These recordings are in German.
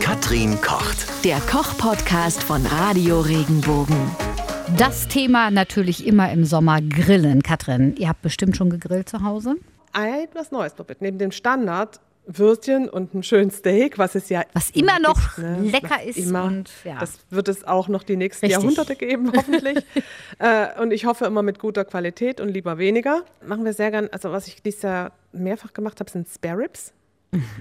Katrin kocht. Der Koch-Podcast von Radio Regenbogen. Das Thema natürlich immer im Sommer Grillen. Katrin, ihr habt bestimmt schon gegrillt zu Hause? Etwas Neues probiert. Neben dem Standard Würstchen und ein schönes Steak, was es ja was immer noch gibt, ne? lecker ist immer. und ja. das wird es auch noch die nächsten Richtig. Jahrhunderte geben hoffentlich äh, und ich hoffe immer mit guter Qualität und lieber weniger machen wir sehr gern also was ich dieses Jahr mehrfach gemacht habe sind Spare Ribs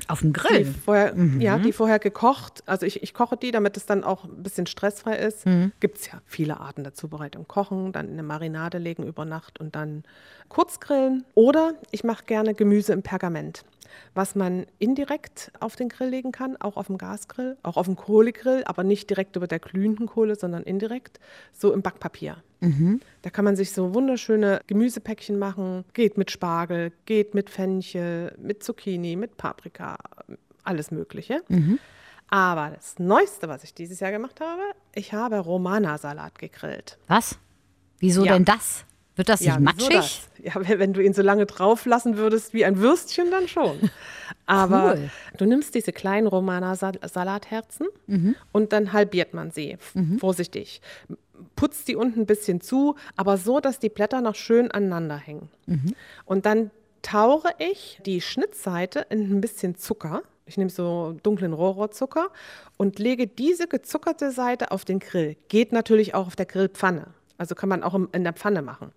auf dem die Grill. vorher, Mhm. ja, die vorher gekocht. Also ich, ich koche die, damit es dann auch ein bisschen stressfrei ist. Mhm. Gibt es ja viele Arten der Zubereitung. Kochen, dann in eine Marinade legen über Nacht und dann kurz grillen. Oder ich mache gerne Gemüse im Pergament, was man indirekt auf den Grill legen kann, auch auf dem Gasgrill, auch auf dem Kohlegrill, aber nicht direkt über der glühenden Kohle, sondern indirekt, so im Backpapier. Da kann man sich so wunderschöne Gemüsepäckchen machen. Geht mit Spargel, geht mit Fenchel, mit Zucchini, mit Paprika, alles Mögliche. Aber das Neueste, was ich dieses Jahr gemacht habe, ich habe Romana-Salat gegrillt. Was? Wieso Ja. denn das? Wird das nicht wieso matschig? das? Ja, wenn du ihn so lange drauf lassen würdest wie ein Würstchen, dann schon. Aber Cool. du nimmst diese kleinen Romana-Salatherzen Mhm. und dann halbiert man sie. F- Vorsichtig. Putzt die unten ein bisschen zu, aber so, dass die Blätter noch schön aneinander hängen. Mhm. Und dann tauche ich die Schnittseite in ein bisschen Zucker. Ich nehme so dunklen Rohrzucker und lege diese gezuckerte Seite auf den Grill. Geht natürlich auch auf der Grillpfanne. Also kann man auch in der Pfanne machen.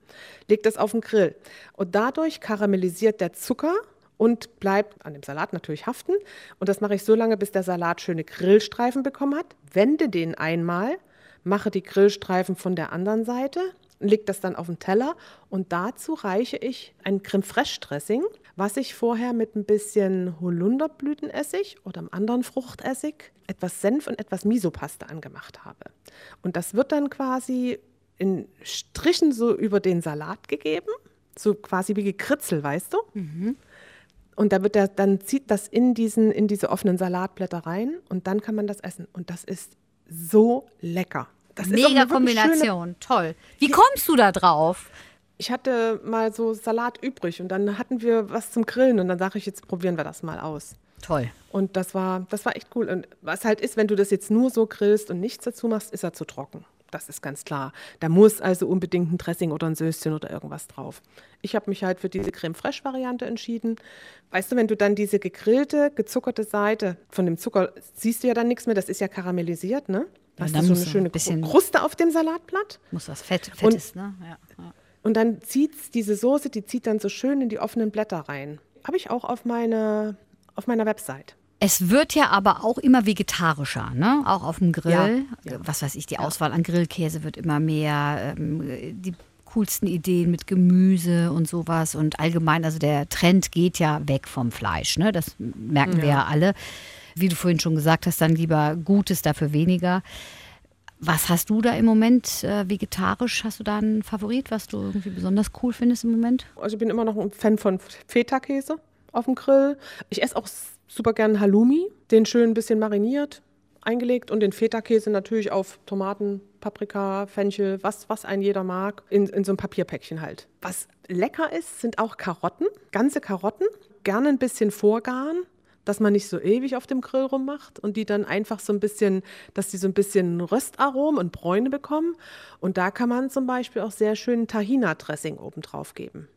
Legt das auf den Grill. Und dadurch karamellisiert der Zucker und bleibt an dem Salat natürlich haften. Und das mache ich so lange, bis der Salat schöne Grillstreifen bekommen hat. Wende den einmal, mache die Grillstreifen von der anderen Seite, lege das dann auf den Teller und dazu reiche ich ein Creme Fraiche Dressing, was ich vorher mit ein bisschen Holunderblütenessig oder einem anderen Fruchtessig, etwas Senf und etwas Misopaste angemacht habe. Und das wird dann quasi in Strichen so über den Salat gegeben, so quasi wie gekritzelt, weißt du? Und da wird der, dann zieht das in, diesen, in diese offenen Salatblätter rein und dann kann man das essen. Und das ist so lecker. Das Mega Kombination. Toll. Wie kommst du da drauf? Ich hatte mal so Salat übrig und dann hatten wir was zum Grillen und dann sage ich, jetzt probieren wir das mal aus. Toll. Und das war, das war echt cool. Und was halt ist, wenn du das jetzt nur so grillst und nichts dazu machst, ist er zu trocken. Das ist ganz klar. Da muss also unbedingt ein Dressing oder ein Söschen oder irgendwas drauf. Ich habe mich halt für diese Creme Fraiche Variante entschieden. Weißt du, wenn du dann diese gegrillte, gezuckerte Seite von dem Zucker siehst du ja dann nichts mehr, das ist ja karamellisiert, ne? Ja, Hast du so eine schöne ein bisschen- Kruste auf dem Salatblatt? Muss was Fett, Fettes, ne? Ja, ja. Und dann zieht diese Soße, die zieht dann so schön in die offenen Blätter rein. Habe ich auch auf, meine, auf meiner Website. Es wird ja aber auch immer vegetarischer, ne? Auch auf dem Grill. Ja, ja. Was weiß ich, die Auswahl an Grillkäse wird immer mehr. Ähm, die coolsten Ideen mit Gemüse und sowas. Und allgemein, also der Trend geht ja weg vom Fleisch, ne? Das merken wir ja alle. Wie du vorhin schon gesagt hast, dann lieber Gutes, dafür weniger. Was hast du da im Moment äh, vegetarisch? Hast du da einen Favorit, was du irgendwie besonders cool findest im Moment? Also ich bin immer noch ein Fan von Feta-Käse auf dem Grill. Ich esse auch super gern Halloumi, den schön ein bisschen mariniert, eingelegt und den Feta-Käse natürlich auf Tomaten, Paprika, Fenchel, was, was ein jeder mag, in, in so einem Papierpäckchen halt. Was lecker ist, sind auch Karotten, ganze Karotten, gerne ein bisschen vorgaren, dass man nicht so ewig auf dem Grill rummacht und die dann einfach so ein bisschen, dass die so ein bisschen Röstaromen und Bräune bekommen. Und da kann man zum Beispiel auch sehr schön Tahina-Dressing oben drauf geben.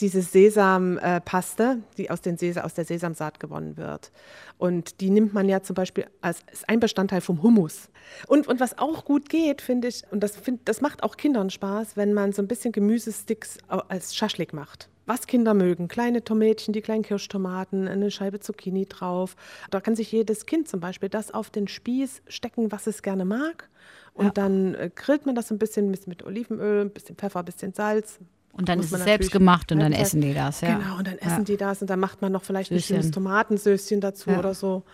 Diese Sesampaste, die aus, den Sesa, aus der Sesamsaat gewonnen wird. Und die nimmt man ja zum Beispiel als, ein Bestandteil vom Hummus. Und, und was auch gut geht, finde ich, und das, find, das macht auch Kindern Spaß, wenn man so ein bisschen Gemüsesticks als Schaschlik macht. Was Kinder mögen, kleine Tomätchen, die kleinen Kirschtomaten, eine Scheibe Zucchini drauf. Da kann sich jedes Kind zum Beispiel das auf den Spieß stecken, was es gerne mag. Und dann äh, grillt man das ein bisschen mit, Olivenöl, ein bisschen Pfeffer, ein bisschen Salz. Und dann ist es selbst gemacht und dann essen die das, ja. Genau, und dann essen Ja. die das und dann macht man noch vielleicht ein Süßchen. schönes Tomatensößchen dazu Ja. oder so.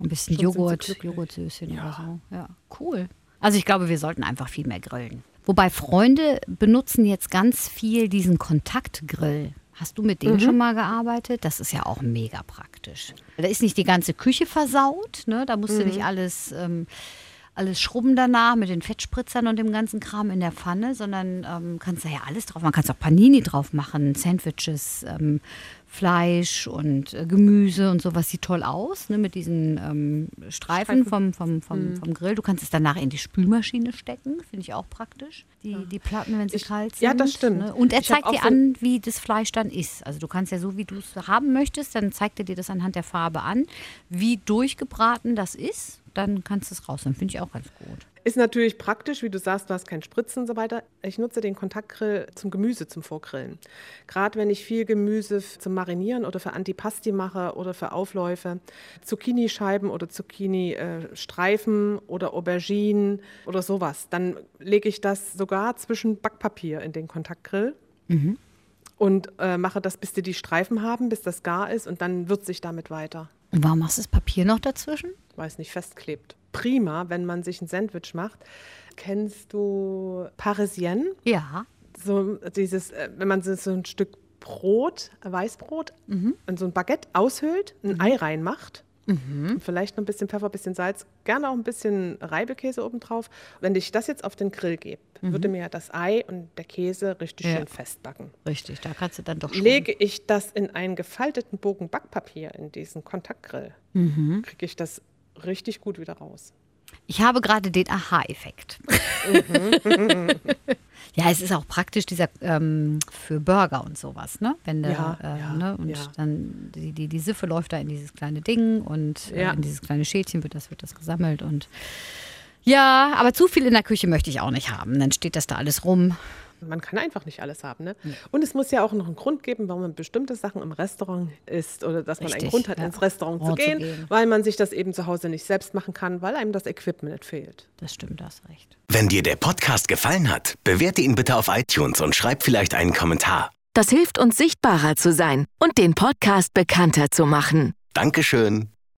Ein bisschen Schon Joghurt. Joghurtsößchen oder so. Ja, cool. Also ich glaube, wir sollten einfach viel mehr grillen. Wobei Freunde benutzen jetzt ganz viel diesen Kontaktgrill. Hast du mit dem schon mal gearbeitet? Das ist ja auch mega praktisch. Da ist nicht die ganze Küche versaut, ne? Da musst du nicht alles, ähm, alles schrubben danach mit den Fettspritzern und dem ganzen Kram in der Pfanne, sondern ähm, kannst da ja alles drauf machen. Man kann auch Panini drauf machen, Sandwiches, ähm, Fleisch und äh, Gemüse und sowas sieht toll aus, ne, mit diesen ähm, Streifen, Streifen. Vom, vom, vom, vom Grill. Du kannst es danach in die Spülmaschine stecken, finde ich auch praktisch. Die, die Platten, wenn sie Ich- kalt sind. ja, das stimmt. Ne? Und er Ich zeigt dir so- an, wie das Fleisch dann ist. Also du kannst ja so, wie du es haben möchtest, dann zeigt er dir das anhand der Farbe an, wie durchgebraten das ist. Dann kannst du es rausnehmen. Finde ich auch ganz gut. Ist natürlich praktisch, wie du sagst, du hast keinen Spritzen und so weiter. Ich nutze den Kontaktgrill zum Gemüse, zum Vorgrillen. Gerade wenn ich viel Gemüse zum Marinieren oder für Antipasti mache oder für Aufläufe, Zucchini-Scheiben oder Zucchini-Streifen oder Auberginen oder sowas, dann lege ich das sogar zwischen Backpapier in den Kontaktgrill. Und äh, mache das, bis die die Streifen haben, bis das gar ist und dann würze ich damit weiter. Und warum machst du das Papier noch dazwischen? weiß nicht, festklebt. Prima, wenn man sich ein Sandwich macht. Kennst du Parisienne? Ja. So dieses, äh, wenn man so ein Stück Brot, Weißbrot, Mhm. und so ein Baguette aushöhlt, ein Ei reinmacht. Mhm. Vielleicht noch ein bisschen Pfeffer, ein bisschen Salz, gerne auch ein bisschen Reibekäse obendrauf. Wenn ich das jetzt auf den Grill gebe, würde mir das Ei und der Käse richtig Mhm. Ja. schön festbacken. Richtig, da kannst du dann doch schon. Lege ich das in einen gefalteten Bogen Backpapier in diesen Kontaktgrill, Mhm. kriege ich das richtig gut wieder raus. Ich habe gerade den Aha-Effekt. ja, es ist auch praktisch dieser ähm, für Burger und sowas, ne? Wenn der, Ja, äh, ja, ne? Und ja. dann die, die, die Siffe läuft da in dieses kleine Ding und äh, in dieses kleine Schälchen wird das, wird das gesammelt und ja, aber zu viel in der Küche möchte ich auch nicht haben. Dann steht das da alles rum. Man kann einfach nicht alles haben. Ne? Und es muss ja auch noch einen Grund geben, warum man bestimmte Sachen im Restaurant isst oder dass man Richtig, einen Grund hat, ja. ins Restaurant Oh, zu zu gehen, gehen. weil man sich das eben zu Hause nicht selbst machen kann, weil einem das Equipment fehlt. Das stimmt, da hast recht. Wenn dir der Podcast gefallen hat, bewerte ihn bitte auf iTunes und schreib vielleicht einen Kommentar. Das hilft uns sichtbarer zu sein und den Podcast bekannter zu machen. Dankeschön.